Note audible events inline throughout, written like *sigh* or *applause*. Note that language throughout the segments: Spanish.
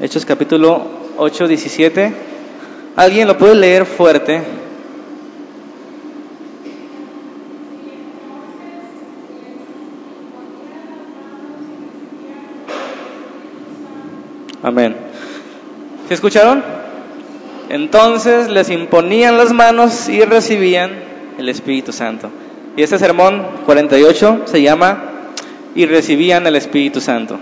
Hechos capítulo 8, 17. ¿Alguien lo puede leer fuerte? Amén. ¿Se escucharon? Entonces les imponían las manos y recibían el Espíritu Santo. Y este sermón 48 se llama Y recibían el Espíritu Santo.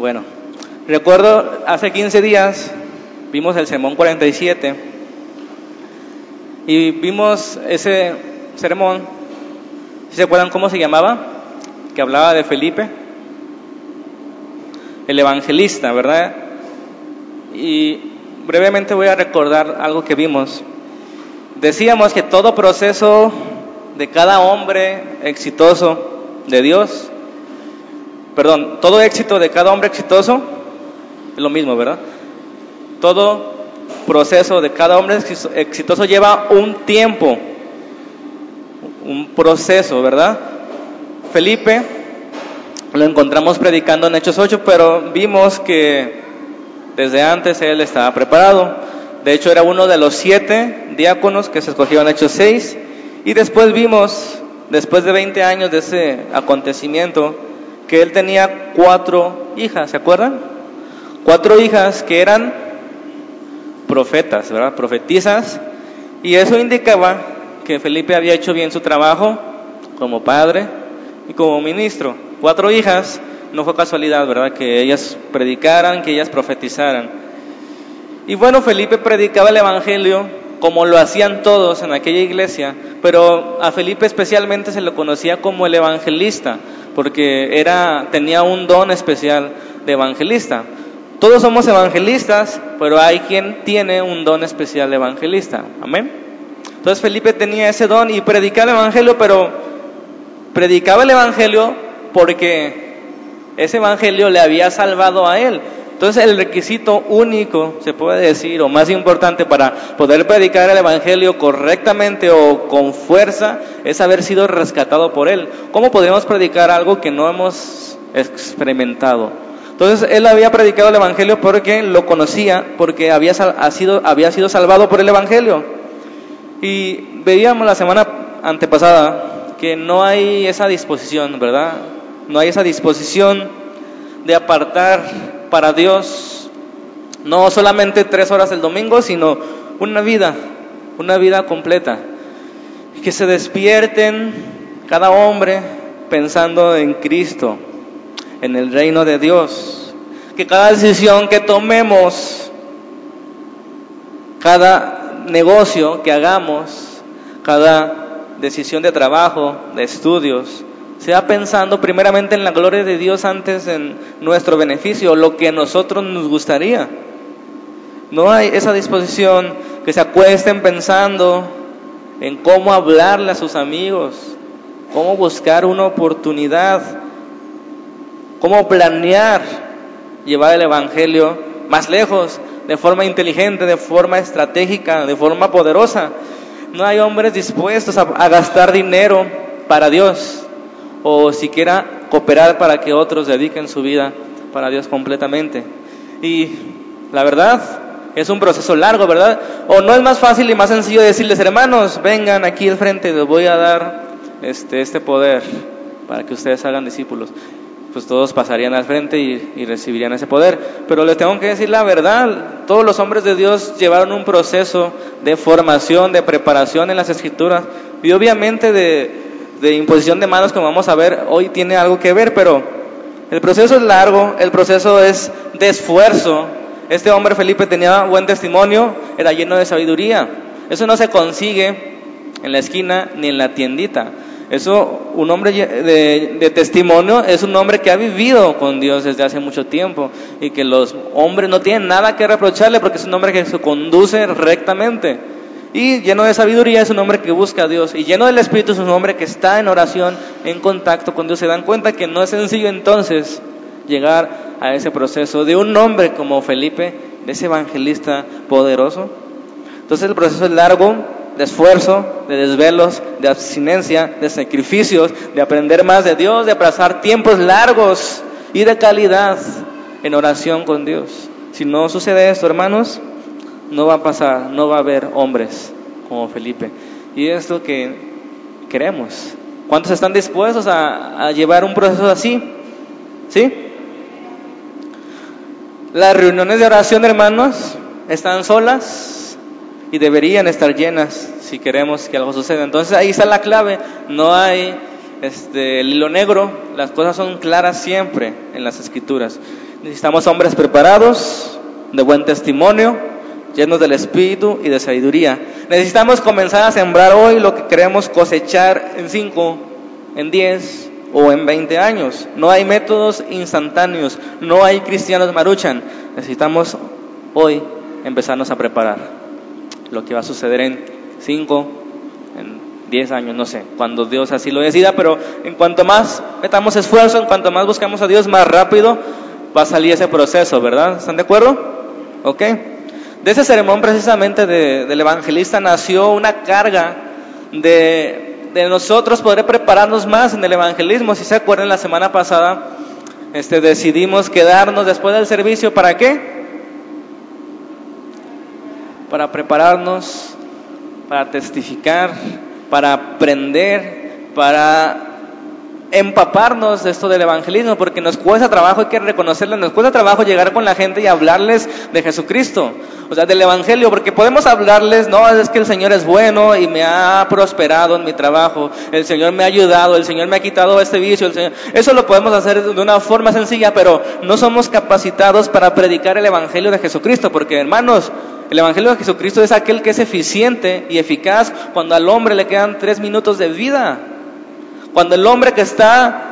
Bueno, recuerdo hace 15 días vimos el sermón 47 y vimos ese sermón, ¿se acuerdan cómo se llamaba? Que hablaba de Felipe, el evangelista, ¿verdad? Y brevemente voy a recordar algo que vimos. Decíamos que todo proceso de cada hombre exitoso de Dios perdón, todo éxito de cada hombre exitoso es lo mismo, ¿verdad? Todo proceso de cada hombre exitoso lleva un tiempo, un proceso, ¿verdad? Felipe lo encontramos predicando en Hechos 8, pero vimos que desde antes él estaba preparado. De hecho, era uno de los siete diáconos que se escogieron en Hechos 6. Y después vimos, después de 20 años de ese acontecimiento, que él tenía cuatro hijas, ¿se acuerdan? Cuatro hijas que eran profetas, ¿verdad? Profetizas. Y eso indicaba que Felipe había hecho bien su trabajo como padre y como ministro. Cuatro hijas, no fue casualidad, ¿verdad? Que ellas predicaran, que ellas profetizaran. Y bueno, Felipe predicaba el Evangelio como lo hacían todos en aquella iglesia, pero a Felipe especialmente se lo conocía como el evangelista, porque era, tenía un don especial de evangelista. Todos somos evangelistas, pero hay quien tiene un don especial de evangelista. Amén. Entonces Felipe tenía ese don y predicaba el evangelio, pero predicaba el evangelio porque ese evangelio le había salvado a él. Entonces el requisito único, se puede decir, o más importante para poder predicar el Evangelio correctamente o con fuerza, es haber sido rescatado por Él. ¿Cómo podemos predicar algo que no hemos experimentado? Entonces él había predicado el Evangelio porque lo conocía, porque había, sido, había sido salvado por el Evangelio. Y veíamos la semana antepasada que no hay esa disposición, ¿verdad? No hay esa disposición de apartar para Dios no solamente tres horas el domingo, sino una vida, una vida completa. Que se despierten cada hombre pensando en Cristo, en el reino de Dios. Que cada decisión que tomemos, cada negocio que hagamos, cada decisión de trabajo, de estudios, sea pensando primeramente en la gloria de Dios antes en nuestro beneficio, lo que a nosotros nos gustaría. No hay esa disposición que se acuesten pensando en cómo hablarle a sus amigos, cómo buscar una oportunidad, cómo planear llevar el Evangelio más lejos, de forma inteligente, de forma estratégica, de forma poderosa. No hay hombres dispuestos a gastar dinero para Dios o siquiera cooperar para que otros dediquen su vida para Dios completamente. Y la verdad, es un proceso largo, ¿verdad? O no es más fácil y más sencillo decirles, hermanos, vengan aquí al frente, les voy a dar este, este poder para que ustedes hagan discípulos. Pues todos pasarían al frente y, y recibirían ese poder. Pero les tengo que decir la verdad, todos los hombres de Dios llevaron un proceso de formación, de preparación en las escrituras y obviamente de, de imposición de manos, como vamos a ver, hoy tiene algo que ver, pero el proceso es largo, el proceso es de esfuerzo. Este hombre Felipe tenía buen testimonio, era lleno de sabiduría. Eso no se consigue en la esquina ni en la tiendita. Eso, un hombre de, de, testimonio es un hombre que ha vivido con Dios desde hace mucho tiempo y que los hombres no tienen nada que reprocharle porque es un hombre que se conduce rectamente. Y lleno de sabiduría es un hombre que busca a Dios. Y lleno del Espíritu es un hombre que está en oración, en contacto con Dios. Se dan cuenta que no es sencillo entonces llegar a ese proceso de un hombre como Felipe, de ese evangelista poderoso. Entonces el proceso es largo, de esfuerzo, de desvelos, de abstinencia, de sacrificios, de aprender más de Dios, de pasar tiempos largos y de calidad en oración con Dios. Si no sucede esto, hermanos, no va a pasar, no va a haber hombres como Felipe. Y es lo que queremos. ¿Cuántos están dispuestos a, llevar un proceso así? ¿Sí? Las reuniones de oración, hermanos, están solas y deberían estar llenas si queremos que algo suceda. Entonces ahí está la clave. No hay este, el hilo negro, las cosas son claras siempre en las escrituras. Necesitamos hombres preparados, de buen testimonio, llenos del espíritu y de sabiduría. Necesitamos comenzar a sembrar hoy lo que queremos cosechar en 5, en 10 o en 20 años. No hay métodos instantáneos, no hay cristianos maruchan. Necesitamos hoy empezarnos a preparar lo que va a suceder en 5, en 10 años, no sé, cuando Dios así lo decida, pero en cuanto más metamos esfuerzo, en cuanto más buscamos a Dios, más rápido va a salir ese proceso, ¿verdad? ¿Están de acuerdo? ¿Ok? De ese sermón precisamente del evangelista nació una carga de, de, nosotros poder prepararnos más en el evangelismo. Si se acuerdan, la semana pasada este, decidimos quedarnos después del servicio. ¿Para qué? Para prepararnos, para testificar, para aprender, para empaparnos de esto del evangelismo, porque nos cuesta trabajo, hay que reconocerlo, nos cuesta trabajo llegar con la gente y hablarles de Jesucristo, o sea, del evangelio, porque podemos hablarles, no, es que el Señor es bueno y me ha prosperado en mi trabajo, el Señor me ha ayudado, el Señor me ha quitado este vicio, el Señor... eso lo podemos hacer de una forma sencilla, pero no somos capacitados para predicar el evangelio de Jesucristo, porque hermanos, el Evangelio de Jesucristo es aquel que es eficiente y eficaz cuando al hombre le quedan tres minutos de vida. Cuando el hombre que está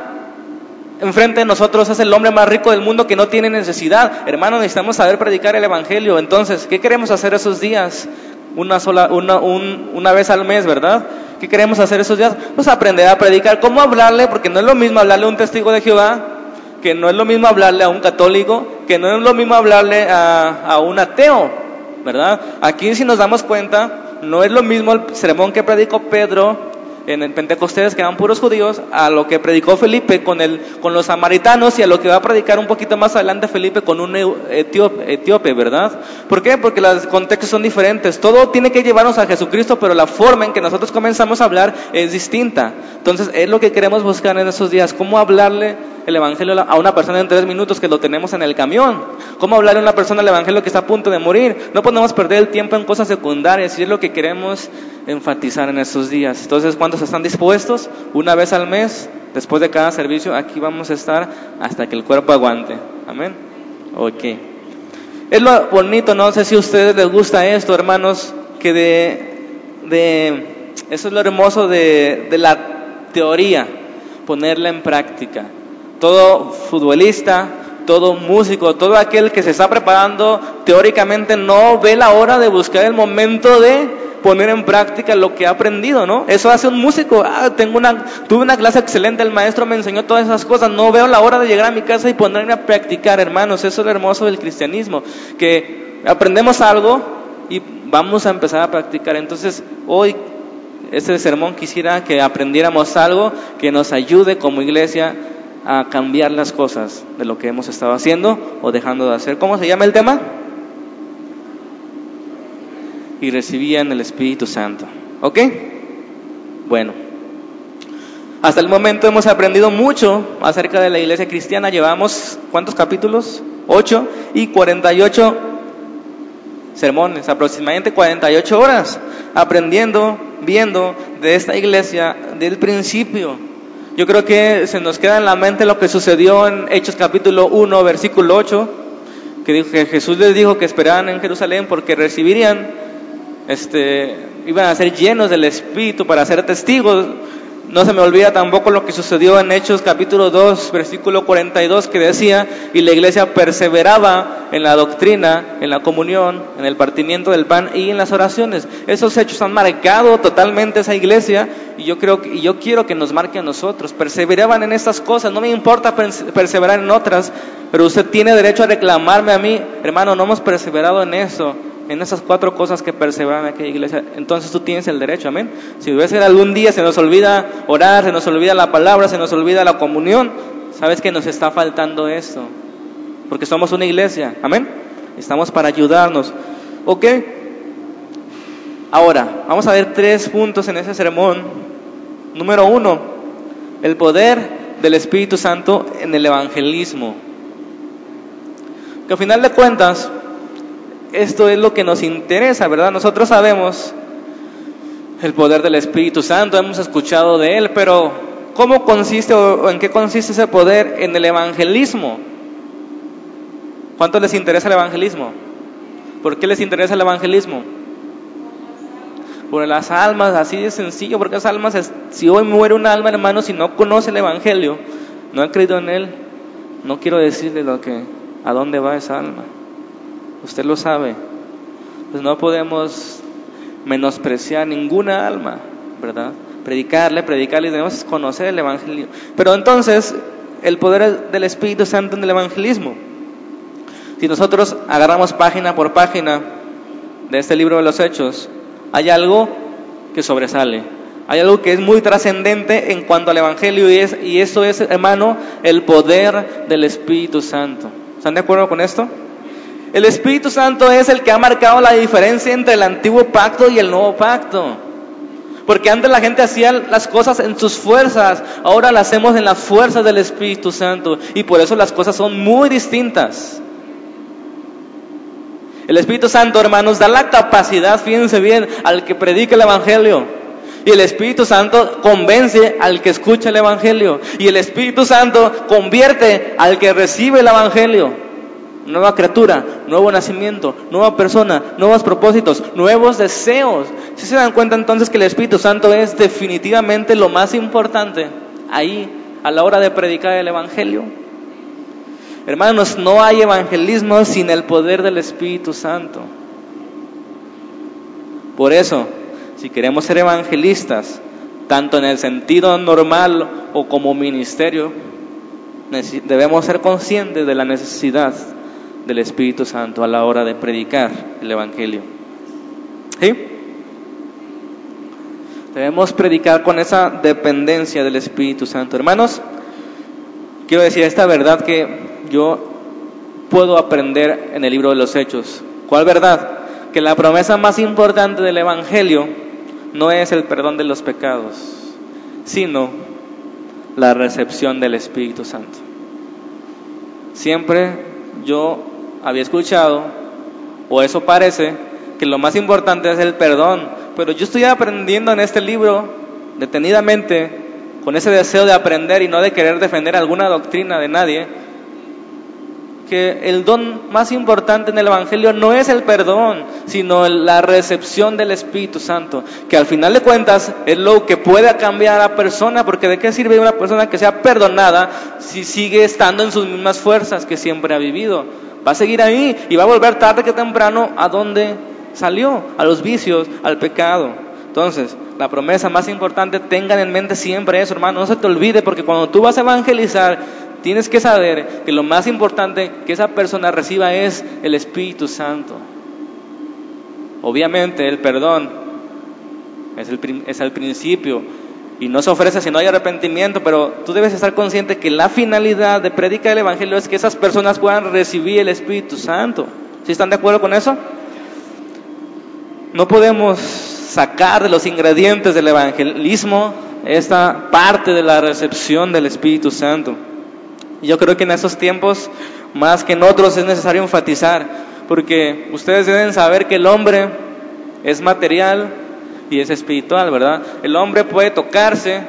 enfrente de nosotros es el hombre más rico del mundo que no tiene necesidad. Hermanos, necesitamos saber predicar el Evangelio. Entonces, ¿qué queremos hacer esos días? Una, sola, una, una vez al mes, ¿verdad? ¿Qué queremos hacer esos días? Pues aprender a predicar. ¿Cómo hablarle? Porque no es lo mismo hablarle a un testigo de Jehová, que no es lo mismo hablarle a un católico, que no es lo mismo hablarle a, a un ateo, ¿verdad? Aquí si nos damos cuenta, no es lo mismo el sermón que predicó Pedro en el Pentecostés, que eran puros judíos, a lo que predicó Felipe con, el, con los samaritanos y a lo que va a predicar un poquito más adelante Felipe con un etíope, etíope, ¿verdad? ¿Por qué? Porque los contextos son diferentes. Todo tiene que llevarnos a Jesucristo, pero la forma en que nosotros comenzamos a hablar es distinta. Entonces, es lo que queremos buscar en esos días, cómo hablarle el Evangelio a una persona en tres minutos que lo tenemos en el camión. ¿Cómo hablarle a una persona el Evangelio que está a punto de morir? No podemos perder el tiempo en cosas secundarias y es lo que queremos enfatizar en estos días. Entonces, ¿cuántos están dispuestos? Una vez al mes, después de cada servicio, aquí vamos a estar hasta que el cuerpo aguante. Amén. Ok. Es lo bonito, no sé si a ustedes les gusta esto, hermanos, que de, de eso es lo hermoso de, de la teoría, ponerla en práctica. Todo futbolista, todo músico, todo aquel que se está preparando teóricamente no ve la hora de buscar el momento de poner en práctica lo que ha aprendido, ¿no? Eso hace un músico. Ah, tengo una, tuve una clase excelente, el maestro me enseñó todas esas cosas. No veo la hora de llegar a mi casa y ponerme a practicar, hermanos. Eso es lo hermoso del cristianismo, que aprendemos algo y vamos a empezar a practicar. Entonces, hoy este sermón quisiera que aprendiéramos algo que nos ayude como iglesia a cambiar las cosas de lo que hemos estado haciendo o dejando de hacer. ¿Cómo se llama el tema? Y recibían el Espíritu Santo. ¿Ok? Bueno. Hasta el momento hemos aprendido mucho acerca de la iglesia cristiana. Llevamos, ¿cuántos capítulos? 8 y 48 sermones, aproximadamente 48 horas, aprendiendo, viendo de esta iglesia del principio yo creo que se nos queda en la mente lo que sucedió en Hechos capítulo 1, versículo 8, que dijo que Jesús les dijo que esperaban en Jerusalén porque recibirían, este, iban a ser llenos del Espíritu para ser testigos no se me olvida tampoco lo que sucedió en Hechos capítulo 2, versículo 42, que decía, y la iglesia perseveraba en la doctrina, en la comunión, en el partimiento del pan y en las oraciones. Esos hechos han marcado totalmente esa iglesia y yo creo y yo quiero que nos marque a nosotros. Perseveraban en estas cosas, no me importa perseverar en otras, pero usted tiene derecho a reclamarme a mí, hermano, no hemos perseverado en eso en esas cuatro cosas que perseveran en aquella iglesia, entonces tú tienes el derecho, amén. Si ves que algún día se nos olvida orar, se nos olvida la palabra, se nos olvida la comunión, sabes que nos está faltando esto, porque somos una iglesia, amén. Estamos para ayudarnos, ¿ok? Ahora, vamos a ver tres puntos en ese sermón. Número uno, el poder del Espíritu Santo en el evangelismo. Que al final de cuentas, esto es lo que nos interesa, ¿verdad? Nosotros sabemos el poder del Espíritu Santo, hemos escuchado de él, pero ¿cómo consiste o en qué consiste ese poder en el evangelismo? ¿Cuánto les interesa el evangelismo? ¿Por qué les interesa el evangelismo? por las almas, así de sencillo, porque las almas, si hoy muere un alma, hermano, si no conoce el Evangelio, no ha creído en él, no quiero decirle lo que, a dónde va esa alma. Usted lo sabe. Pues no podemos menospreciar ninguna alma, ¿verdad? Predicarle, predicarle, debemos conocer el Evangelio. Pero entonces, el poder del Espíritu Santo en el evangelismo. Si nosotros agarramos página por página de este libro de los Hechos, hay algo que sobresale. Hay algo que es muy trascendente en cuanto al Evangelio y, es, y eso es, hermano, el poder del Espíritu Santo. ¿Están de acuerdo con esto? El Espíritu Santo es el que ha marcado la diferencia entre el antiguo pacto y el nuevo pacto. Porque antes la gente hacía las cosas en sus fuerzas, ahora las hacemos en las fuerzas del Espíritu Santo. Y por eso las cosas son muy distintas. El Espíritu Santo, hermanos, da la capacidad, fíjense bien, al que predica el Evangelio. Y el Espíritu Santo convence al que escucha el Evangelio. Y el Espíritu Santo convierte al que recibe el Evangelio. Nueva criatura, nuevo nacimiento, nueva persona, nuevos propósitos, nuevos deseos. Si se dan cuenta entonces que el Espíritu Santo es definitivamente lo más importante ahí a la hora de predicar el Evangelio. Hermanos, no hay evangelismo sin el poder del Espíritu Santo. Por eso, si queremos ser evangelistas, tanto en el sentido normal o como ministerio, debemos ser conscientes de la necesidad del Espíritu Santo a la hora de predicar el Evangelio. ¿Sí? Debemos predicar con esa dependencia del Espíritu Santo. Hermanos, quiero decir esta verdad que yo puedo aprender en el libro de los Hechos. ¿Cuál verdad? Que la promesa más importante del Evangelio no es el perdón de los pecados, sino la recepción del Espíritu Santo. Siempre yo había escuchado, o eso parece, que lo más importante es el perdón, pero yo estoy aprendiendo en este libro detenidamente, con ese deseo de aprender y no de querer defender alguna doctrina de nadie, que el don más importante en el Evangelio no es el perdón, sino la recepción del Espíritu Santo, que al final de cuentas es lo que puede cambiar a la persona, porque de qué sirve una persona que sea perdonada si sigue estando en sus mismas fuerzas que siempre ha vivido. Va a seguir ahí y va a volver tarde que temprano a donde salió, a los vicios, al pecado. Entonces, la promesa más importante, tengan en mente siempre eso, hermano, no se te olvide, porque cuando tú vas a evangelizar, tienes que saber que lo más importante que esa persona reciba es el Espíritu Santo. Obviamente el perdón es el, es el principio y no se ofrece si no hay arrepentimiento, pero tú debes estar consciente que la finalidad de predicar el Evangelio es que esas personas puedan recibir el Espíritu Santo. ¿Sí están de acuerdo con eso? No podemos sacar de los ingredientes del evangelismo esta parte de la recepción del Espíritu Santo. Yo creo que en esos tiempos, más que en otros, es necesario enfatizar, porque ustedes deben saber que el hombre es material y es espiritual, ¿verdad? El hombre puede tocarse,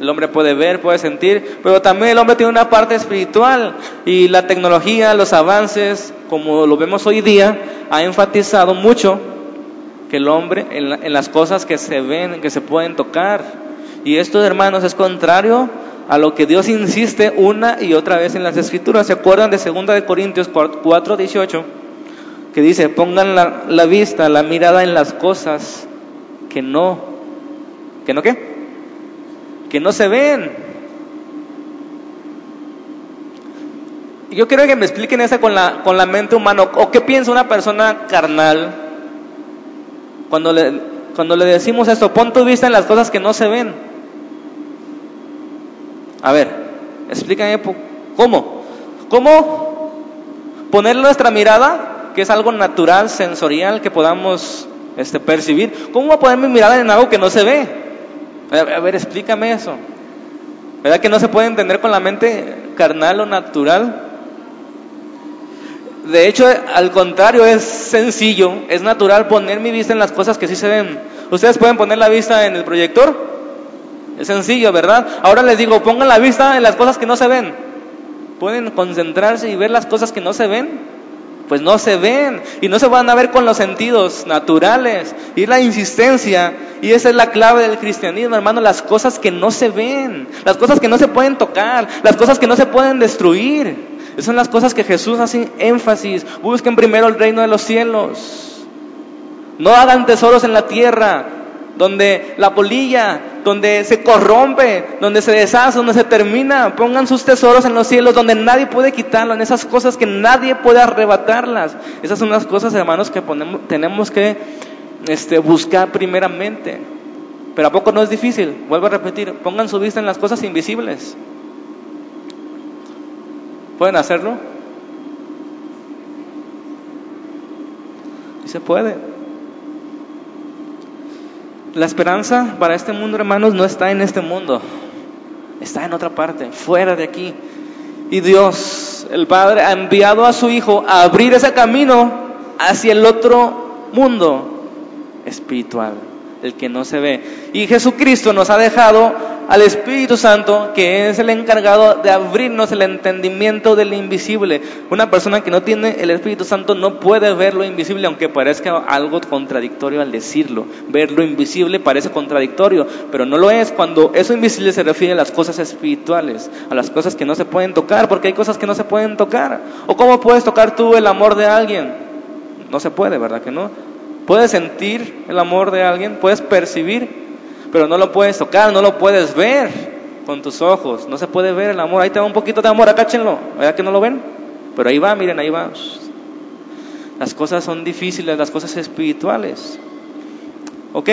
el hombre puede ver, puede sentir, pero también el hombre tiene una parte espiritual y la tecnología, los avances, como lo vemos hoy día, ha enfatizado mucho que el hombre en, en las cosas que se ven, que se pueden tocar. Y esto, hermanos, es contrario a lo que Dios insiste una y otra vez en las escrituras. ¿Se acuerdan de 2 de Corintios 4, 18? Que dice, pongan la, la, vista, la mirada en las cosas que no, que no qué, que no se ven. Yo quiero que me expliquen esa con la, con la mente humana, o qué piensa una persona carnal Cuando le, cuando le decimos esto, pon tu vista en las cosas que no se ven. A ver, explícame cómo. ¿Cómo poner nuestra mirada, que es algo natural, sensorial, que podamos este, percibir? ¿Cómo poner mi mirada en algo que no se ve? A ver, explícame eso. ¿Verdad que no se puede entender con la mente carnal o natural? De hecho, al contrario, es sencillo, es natural poner mi vista en las cosas que sí se ven. ¿Ustedes pueden poner la vista en el proyector? Es sencillo, ¿verdad? Ahora les digo, pongan la vista en las cosas que no se ven. ¿Pueden concentrarse y ver las cosas que no se ven? Pues no se ven y no se van a ver con los sentidos naturales. Y la insistencia, y esa es la clave del cristianismo, hermano, las cosas que no se ven, las cosas que no se pueden tocar, las cosas que no se pueden destruir. Esas son las cosas que Jesús hace énfasis. Busquen primero el reino de los cielos. No hagan tesoros en la tierra, donde la polilla, donde se corrompe, donde se deshace, donde se termina. Pongan sus tesoros en los cielos, donde nadie puede quitarlo, en esas cosas que nadie puede arrebatarlas. Esas son las cosas, hermanos, que tenemos que este, buscar primeramente. Pero a poco no es difícil, vuelvo a repetir, pongan su vista en las cosas invisibles. ¿Pueden hacerlo? Y se puede. La esperanza para este mundo, hermanos, no está en este mundo. Está en otra parte, fuera de aquí. Y Dios, el Padre, ha enviado a su Hijo a abrir ese camino hacia el otro mundo espiritual, el que no se ve. Y Jesucristo nos ha dejado al Espíritu Santo, que es el encargado de abrirnos el entendimiento del invisible. Una persona que no tiene el Espíritu Santo no puede ver lo invisible, aunque parezca algo contradictorio al decirlo. Ver lo invisible parece contradictorio, pero no lo es cuando eso invisible se refiere a las cosas espirituales, a las cosas que no se pueden tocar, porque hay cosas que no se pueden tocar. ¿O cómo puedes tocar tú el amor de alguien? No se puede, ¿verdad que no? Puedes sentir el amor de alguien, puedes percibir, pero no lo puedes tocar, no lo puedes ver con tus ojos, no se puede ver el amor. Ahí te un poquito de amor, acáchenlo, ¿verdad que no lo ven? Pero ahí va, miren, ahí va. Las cosas son difíciles, las cosas espirituales. ¿Ok?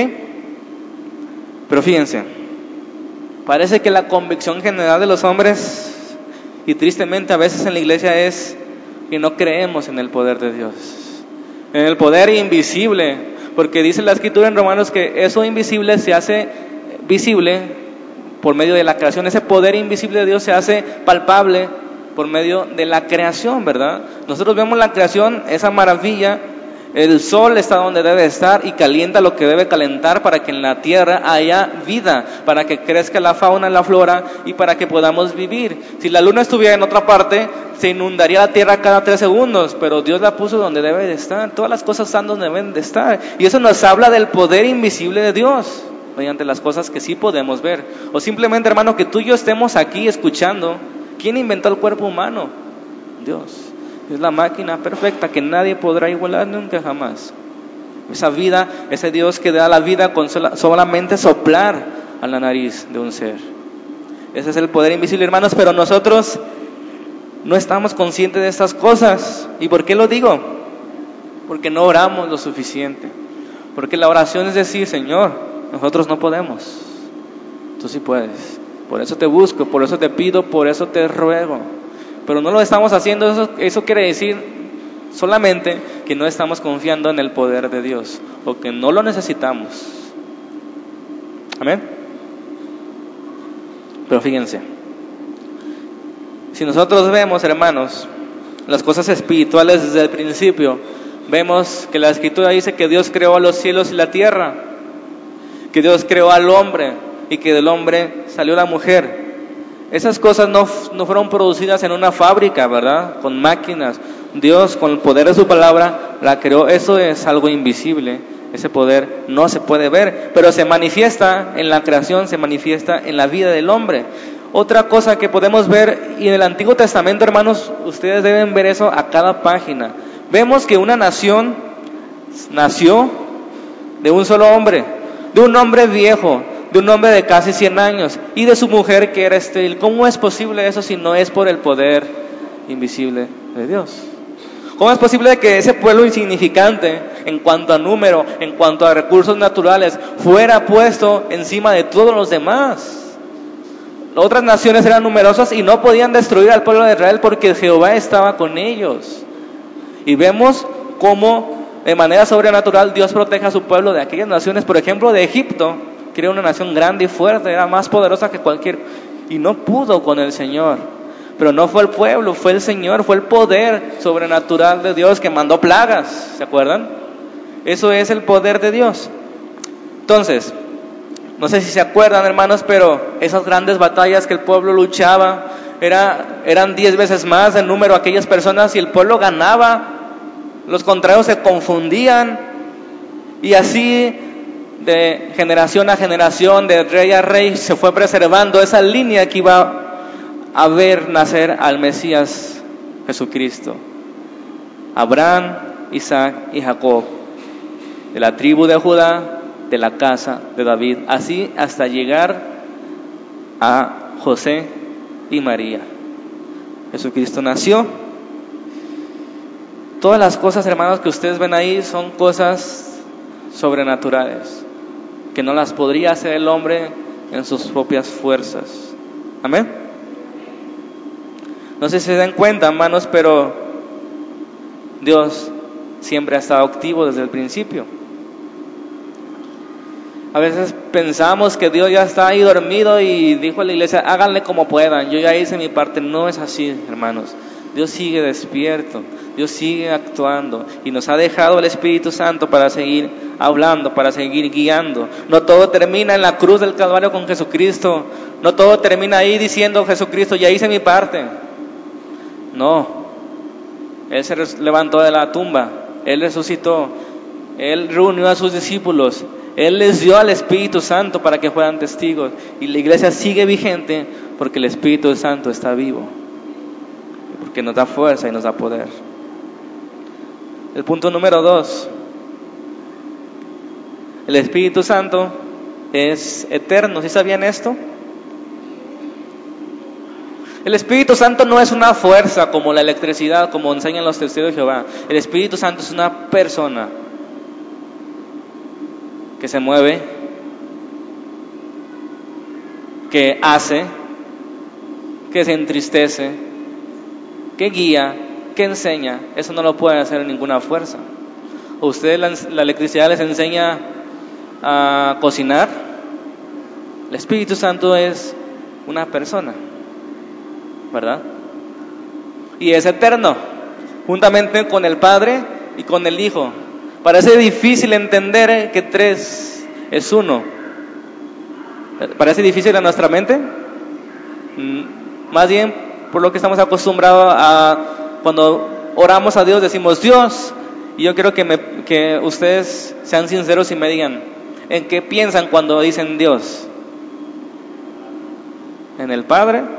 Pero fíjense, parece que la convicción general de los hombres, y tristemente a veces en la iglesia, es que no creemos en el poder de Dios, en el poder invisible, porque dice la escritura en Romanos que eso invisible se hace visible por medio de la creación, ese poder invisible de Dios se hace palpable por medio de la creación, ¿verdad? Nosotros vemos la creación, esa maravilla, el sol está donde debe estar y calienta lo que debe calentar para que en la tierra haya vida, para que crezca la fauna, la flora y para que podamos vivir. Si la luna estuviera en otra parte, se inundaría la tierra cada tres segundos, pero Dios la puso donde debe de estar. Todas las cosas están donde deben de estar. Y eso nos habla del poder invisible de Dios, mediante las cosas que sí podemos ver. O simplemente, hermano, que tú y yo estemos aquí escuchando. ¿Quién inventó el cuerpo humano? Dios. Es la máquina perfecta que nadie podrá igualar nunca jamás. Esa vida, ese Dios que da la vida con solamente soplar a la nariz de un ser. Ese es el poder invisible, hermanos, pero nosotros no estamos conscientes de estas cosas. ¿Y por qué lo digo? Porque no oramos lo suficiente. Porque la oración es decir, Señor, nosotros no podemos. Tú sí puedes. Por eso te busco, por eso te pido, por eso te ruego pero no lo estamos haciendo, eso, eso quiere decir solamente que no estamos confiando en el poder de Dios o que no lo necesitamos. Amén. Pero fíjense, si nosotros vemos, hermanos, las cosas espirituales desde el principio, vemos que la escritura dice que Dios creó los cielos y la tierra, que Dios creó al hombre y que del hombre salió la mujer. Esas cosas no, no, fueron producidas en una fábrica, ¿verdad? Con máquinas. Dios, con el poder de su palabra, la creó. Eso es algo invisible. Ese poder no se puede ver, pero se manifiesta en la creación, se manifiesta en la vida del hombre. Otra cosa que podemos ver, y en el Antiguo Testamento, hermanos, ustedes deben ver eso a cada página. Vemos que una nación nació de un solo hombre, de un hombre viejo, de un hombre de casi 100 años y de su mujer que era estéril. ¿Cómo es posible eso si no es por el poder invisible de Dios? ¿Cómo es posible que ese pueblo insignificante en cuanto a número, en cuanto a recursos naturales, fuera puesto encima de todos los demás? Otras naciones eran numerosas y no podían destruir al pueblo de Israel porque Jehová estaba con ellos. Y vemos cómo de manera sobrenatural Dios protege a su pueblo de aquellas naciones, por ejemplo, de Egipto, que era una nación grande y fuerte, era más poderosa que cualquier, y no pudo con el Señor. Pero no fue el pueblo, fue el Señor, fue el poder sobrenatural de Dios que mandó plagas, ¿se acuerdan? Eso es el poder de Dios. Entonces, no sé si se acuerdan, hermanos, pero esas grandes batallas que el pueblo luchaba era, eran diez veces más en número aquellas personas y el pueblo ganaba. Los contrarios se confundían y así de generación a generación, de rey a rey, se fue preservando esa línea que iba a ver nacer al Mesías Jesucristo. Abraham, Isaac y Jacob, de la tribu de Judá, de la casa de David, así hasta llegar a José y María. Jesucristo nació. Todas las cosas, hermanos, que ustedes ven ahí son cosas sobrenaturales, que no las podría hacer el hombre en sus propias fuerzas. Amén. No sé si se dan cuenta, hermanos, pero Dios siempre ha estado activo desde el principio. A veces pensamos que Dios ya está ahí dormido y dijo a la iglesia, háganle como puedan, yo ya hice mi parte. No es así, hermanos. Dios sigue despierto, Dios sigue actuando y nos ha dejado el Espíritu Santo para seguir hablando, para seguir guiando. No todo termina en la cruz del Calvario con Jesucristo, no todo termina ahí diciendo Jesucristo, ya hice mi parte. No, Él se levantó de la tumba, Él resucitó, Él reunió a sus discípulos, él les dio al Espíritu Santo para que fueran testigos. Y la iglesia sigue vigente porque el Espíritu Santo está vivo. Porque nos da fuerza y nos da poder. El punto número dos. El Espíritu Santo es eterno. ¿Sí sabían esto? El Espíritu Santo no es una fuerza como la electricidad, como enseñan los testigos de Jehová. El Espíritu Santo es una persona que se mueve, que hace, que se entristece, que guía, que enseña. Eso no lo puede hacer ninguna fuerza. ¿O ustedes la, electricidad les enseña a cocinar? El Espíritu Santo es una persona, ¿verdad? Y es eterno, juntamente con el Padre y con el Hijo. Parece difícil entender que tres es uno. ¿Parece difícil a nuestra mente? Mm, más bien, por lo que estamos acostumbrados a cuando oramos a Dios, decimos Dios. Y yo quiero que, me, que ustedes sean sinceros y me digan, ¿en qué piensan cuando dicen Dios? ¿En el Padre?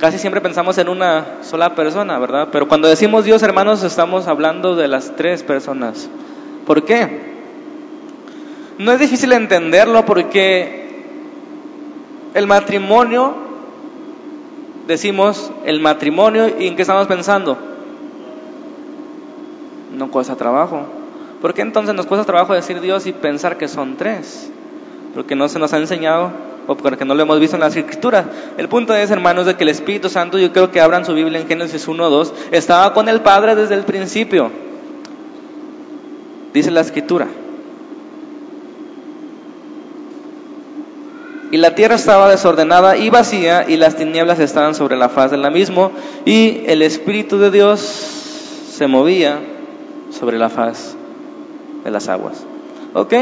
Casi siempre pensamos en una sola persona, ¿verdad? Pero cuando decimos Dios, hermanos, estamos hablando de las tres personas. ¿Por qué? No es difícil entenderlo porque el matrimonio, decimos el matrimonio, ¿y en qué estamos pensando? No cuesta trabajo. ¿Por qué entonces nos cuesta trabajo decir Dios y pensar que son tres? Porque no se nos ha enseñado o porque no lo hemos visto en las escrituras. El punto es, hermanos, de que el Espíritu Santo, yo creo que abran su Biblia en Génesis 1 2, estaba con el Padre desde el principio. Dice la escritura. Y la tierra estaba desordenada y vacía, y las tinieblas estaban sobre la faz de la misma, y el Espíritu de Dios se movía sobre la faz de las aguas. ¿Ok?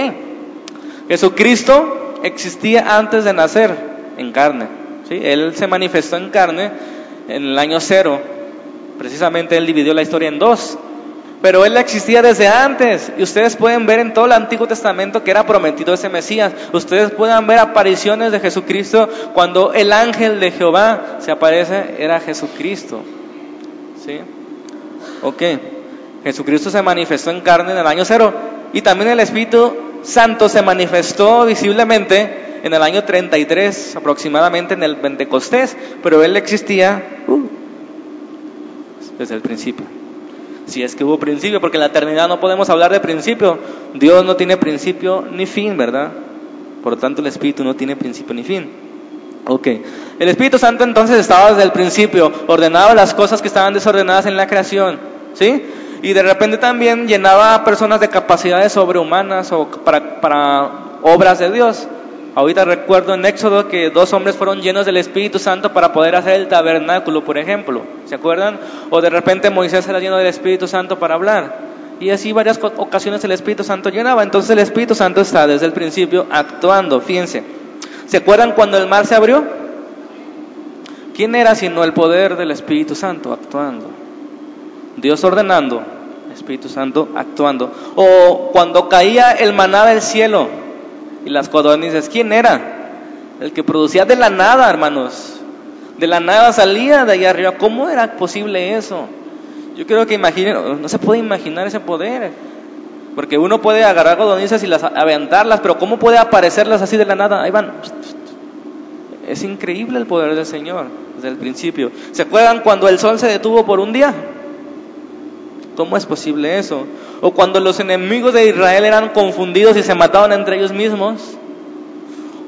Jesucristo existía antes de nacer en carne. ¿sí? Él se manifestó en carne en el año cero. Precisamente él dividió la historia en dos. Pero él existía desde antes. Y ustedes pueden ver en todo el Antiguo Testamento que era prometido ese Mesías. Ustedes pueden ver apariciones de Jesucristo cuando el ángel de Jehová se aparece, era Jesucristo. ¿Sí? Ok. Jesucristo se manifestó en carne en el año cero. Y también el Espíritu Santo se manifestó visiblemente en el año 33, aproximadamente en el Pentecostés, pero él existía uh, desde el principio. si es que hubo principio, porque en la eternidad no podemos hablar de principio. Dios no tiene principio ni fin, ¿verdad? Por lo tanto, el Espíritu no tiene principio ni fin. Ok. El Espíritu Santo entonces estaba desde el principio, ordenaba las cosas que estaban desordenadas en la creación, ¿sí? Y de repente también llenaba a personas de capacidades sobrehumanas o para, para obras de Dios. Ahorita recuerdo en Éxodo que dos hombres fueron llenos del Espíritu Santo para poder hacer el tabernáculo, por ejemplo. ¿Se acuerdan? O de repente Moisés era lleno del Espíritu Santo para hablar. Y así varias ocasiones el Espíritu Santo llenaba. Entonces el Espíritu Santo está desde el principio actuando. Fíjense. ¿Se acuerdan cuando el mar se abrió? ¿Quién era sino el poder del Espíritu Santo actuando? Dios ordenando, Espíritu Santo actuando. O cuando caía el maná del cielo y las codornices, ¿quién era? El que producía de la nada, hermanos. De la nada salía de allá arriba. ¿Cómo era posible eso? Yo creo que imaginen, no se puede imaginar ese poder. Porque uno puede agarrar codornices y las aventarlas, pero ¿cómo puede aparecerlas así de la nada? Ahí van. Es increíble el poder del Señor desde el principio. ¿Se acuerdan cuando el sol se detuvo por un día? ¿Cómo es posible eso? O cuando los enemigos de Israel eran confundidos y se mataban entre ellos mismos.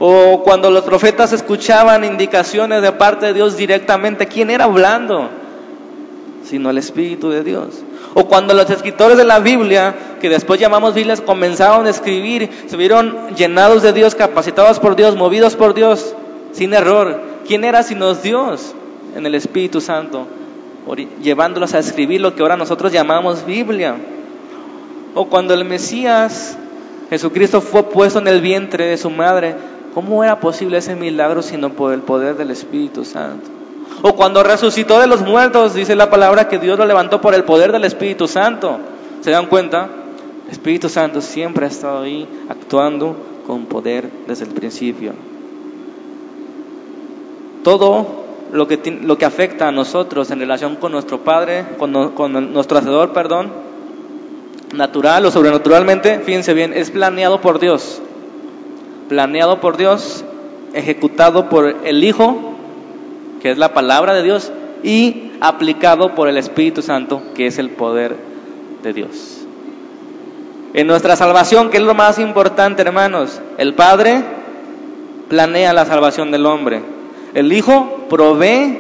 O cuando los profetas escuchaban indicaciones de parte de Dios directamente. ¿Quién era hablando? Sino el Espíritu de Dios. O cuando los escritores de la Biblia, que después llamamos Biblias, comenzaron a escribir, se vieron llenados de Dios, capacitados por Dios, movidos por Dios, sin error. ¿Quién era sino Dios en el Espíritu Santo? Llevándolos a escribir lo que ahora nosotros llamamos Biblia. O cuando el Mesías, Jesucristo, fue puesto en el vientre de su madre, ¿cómo era posible ese milagro sino por el poder del Espíritu Santo? O cuando resucitó de los muertos, dice la palabra que Dios lo levantó por el poder del Espíritu Santo. ¿Se dan cuenta? El Espíritu Santo siempre ha estado ahí actuando con poder desde el principio. Todo lo que, lo que afecta a nosotros en relación con nuestro Padre, con, nuestro Hacedor, perdón, natural o sobrenaturalmente, fíjense bien, es planeado por Dios. Planeado por Dios, ejecutado por el Hijo, que es la palabra de Dios, y aplicado por el Espíritu Santo, que es el poder de Dios. En nuestra salvación, que es lo más importante, hermanos, el Padre planea la salvación del hombre. El Hijo provee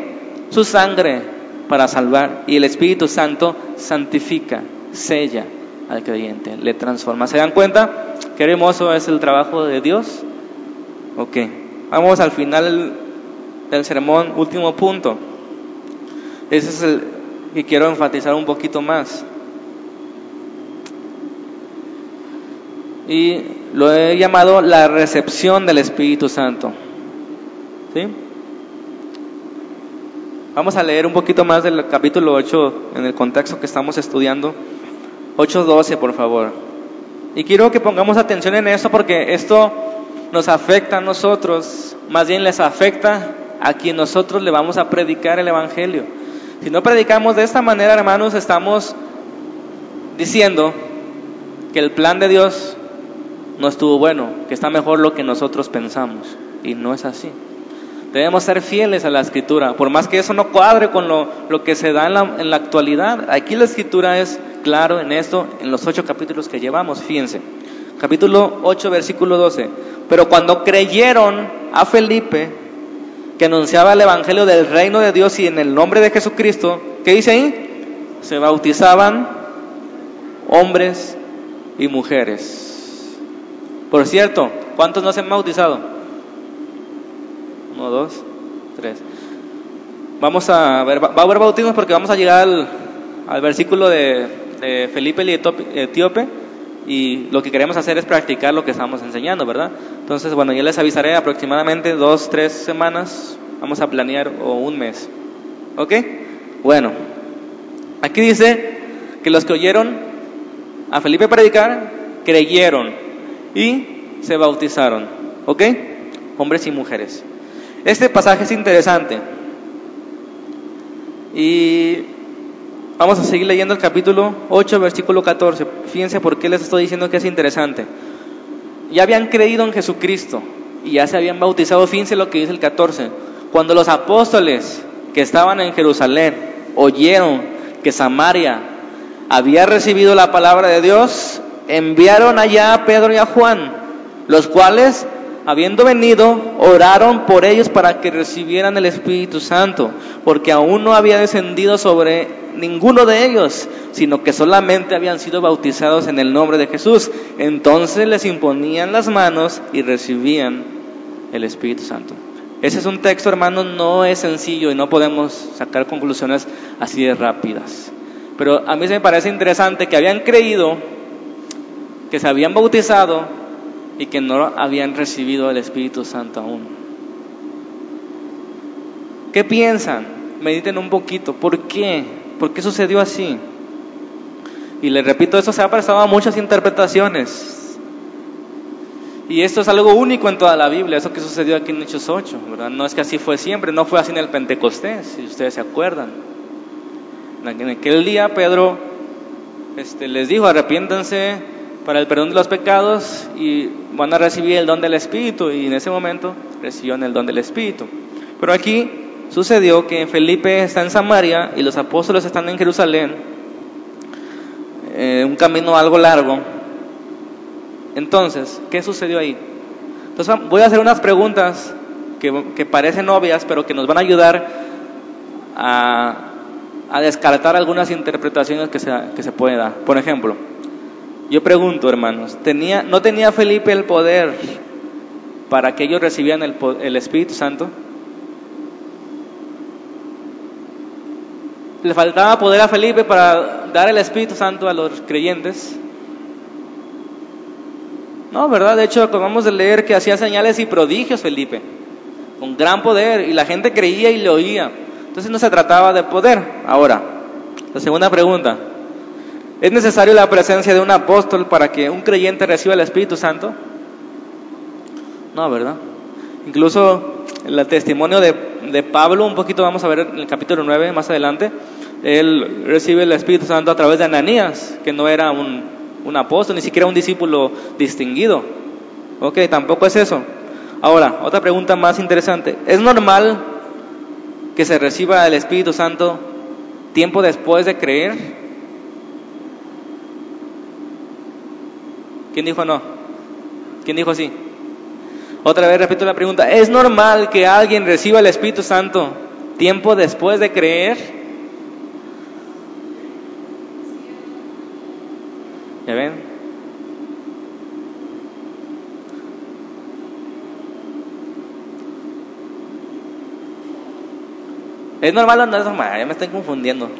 su sangre para salvar y el Espíritu Santo santifica, sella al creyente, le transforma. ¿Se dan cuenta? Qué hermoso es el trabajo de Dios. Ok, vamos al final del sermón, último punto. Ese es el que quiero enfatizar un poquito más. Y lo he llamado la recepción del Espíritu Santo. ¿Sí? Vamos a leer un poquito más del capítulo 8 en el contexto que estamos estudiando. 8.12, por favor. Y quiero que pongamos atención en esto porque esto nos afecta a nosotros, más bien les afecta a quien nosotros le vamos a predicar el Evangelio. Si no predicamos de esta manera, hermanos, estamos diciendo que el plan de Dios no estuvo bueno, que está mejor lo que nosotros pensamos. Y no es así. Debemos ser fieles a la escritura, por más que eso no cuadre con lo, lo que se da en la, en la, actualidad. Aquí la escritura es claro en esto, en los ocho capítulos que llevamos, fíjense. Capítulo 8, versículo 12. Pero cuando creyeron a Felipe, que anunciaba el Evangelio del reino de Dios y en el nombre de Jesucristo, ¿qué dice ahí? Se bautizaban hombres y mujeres. Por cierto, ¿cuántos no se han bautizado? Uno, dos, tres. Vamos a ver, va a haber bautismos porque vamos a llegar al, versículo de, Felipe el etíope y lo que queremos hacer es practicar lo que estamos enseñando, ¿verdad? Entonces, bueno, ya les avisaré aproximadamente dos, tres semanas, vamos a planear o un mes. ¿Ok? Bueno, aquí dice que los que oyeron a Felipe predicar, creyeron y se bautizaron. ¿Ok? Hombres y mujeres. Este pasaje es interesante. Y vamos a seguir leyendo el capítulo 8, versículo 14. Fíjense por qué les estoy diciendo que es interesante. Ya habían creído en Jesucristo y ya se habían bautizado. Fíjense lo que dice el 14. Cuando los apóstoles que estaban en Jerusalén oyeron que Samaria había recibido la palabra de Dios, enviaron allá a Pedro y a Juan, los cuales, habiendo venido, oraron por ellos para que recibieran el Espíritu Santo, porque aún no había descendido sobre ninguno de ellos, sino que solamente habían sido bautizados en el nombre de Jesús. Entonces les imponían las manos y recibían el Espíritu Santo. Ese es un texto, hermanos, no es sencillo y no podemos sacar conclusiones así de rápidas. Pero a mí se me parece interesante que habían creído, que se habían bautizado y que no habían recibido el Espíritu Santo aún. ¿Qué piensan? Mediten un poquito. ¿Por qué? ¿Por qué sucedió así? Y les repito, eso se ha prestado a muchas interpretaciones. Y esto es algo único en toda la Biblia, eso que sucedió aquí en Hechos 8, ¿verdad? No es que así fue siempre, no fue así en el Pentecostés, si ustedes se acuerdan. En aquel día Pedro este, les dijo, arrepiéntanse para el perdón de los pecados y van a recibir el don del Espíritu. Y en ese momento recibieron el don del Espíritu. Pero aquí sucedió que Felipe está en Samaria y los apóstoles están en Jerusalén, eh, un camino algo largo. Entonces, ¿qué sucedió ahí? Entonces voy a hacer unas preguntas que, parecen obvias, pero que nos van a ayudar a, descartar algunas interpretaciones que se, que se pueden dar. Por ejemplo, yo pregunto, hermanos, ¿tenía, ¿no tenía Felipe el poder para que ellos recibieran el, el Espíritu Santo? ¿Le faltaba poder a Felipe para dar el Espíritu Santo a los creyentes? No, ¿verdad? De hecho, acabamos de leer que hacía señales y prodigios Felipe, con gran poder, y la gente creía y le oía. Entonces no se trataba de poder. Ahora, la segunda pregunta. ¿Es necesario la presencia de un apóstol para que un creyente reciba el Espíritu Santo? No, ¿verdad? Incluso el testimonio de, de, Pablo, un poquito vamos a ver en el capítulo 9 más adelante, él recibe el Espíritu Santo a través de Ananías, que no era un, un apóstol, ni siquiera un discípulo distinguido. Ok, tampoco es eso. Ahora, otra pregunta más interesante. ¿Es normal que se reciba el Espíritu Santo tiempo después de creer? ¿Quién dijo no? ¿Quién dijo sí? Otra vez repito la pregunta. ¿Es normal que alguien reciba el Espíritu Santo tiempo después de creer? ¿Ya ven? ¿Es normal o no es normal? Ya me estoy confundiendo.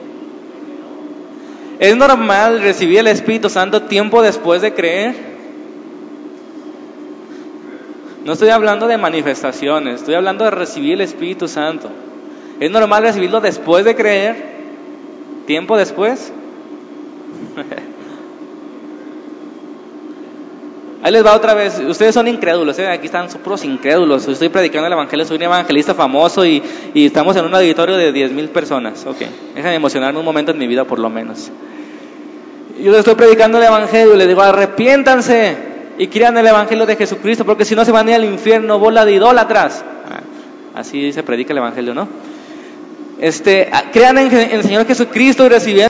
¿Es normal recibir el Espíritu Santo tiempo después de creer? No estoy hablando de manifestaciones, estoy hablando de recibir el Espíritu Santo. ¿Es normal recibirlo después de creer? ¿Tiempo después? *laughs* Ahí les va otra vez. Ustedes son incrédulos, ¿eh? aquí están puros incrédulos. Estoy predicando el evangelio, soy un evangelista famoso y, estamos en un auditorio de 10 mil personas. Ok, déjenme emocionarme un momento en mi vida por lo menos. Yo les estoy predicando el evangelio y les digo, arrepiéntanse y crean el evangelio de Jesucristo, porque si no se van a ir al infierno, bola de idólatras. Ah, así se predica el evangelio, ¿no? Este, crean en, el Señor Jesucristo y reciban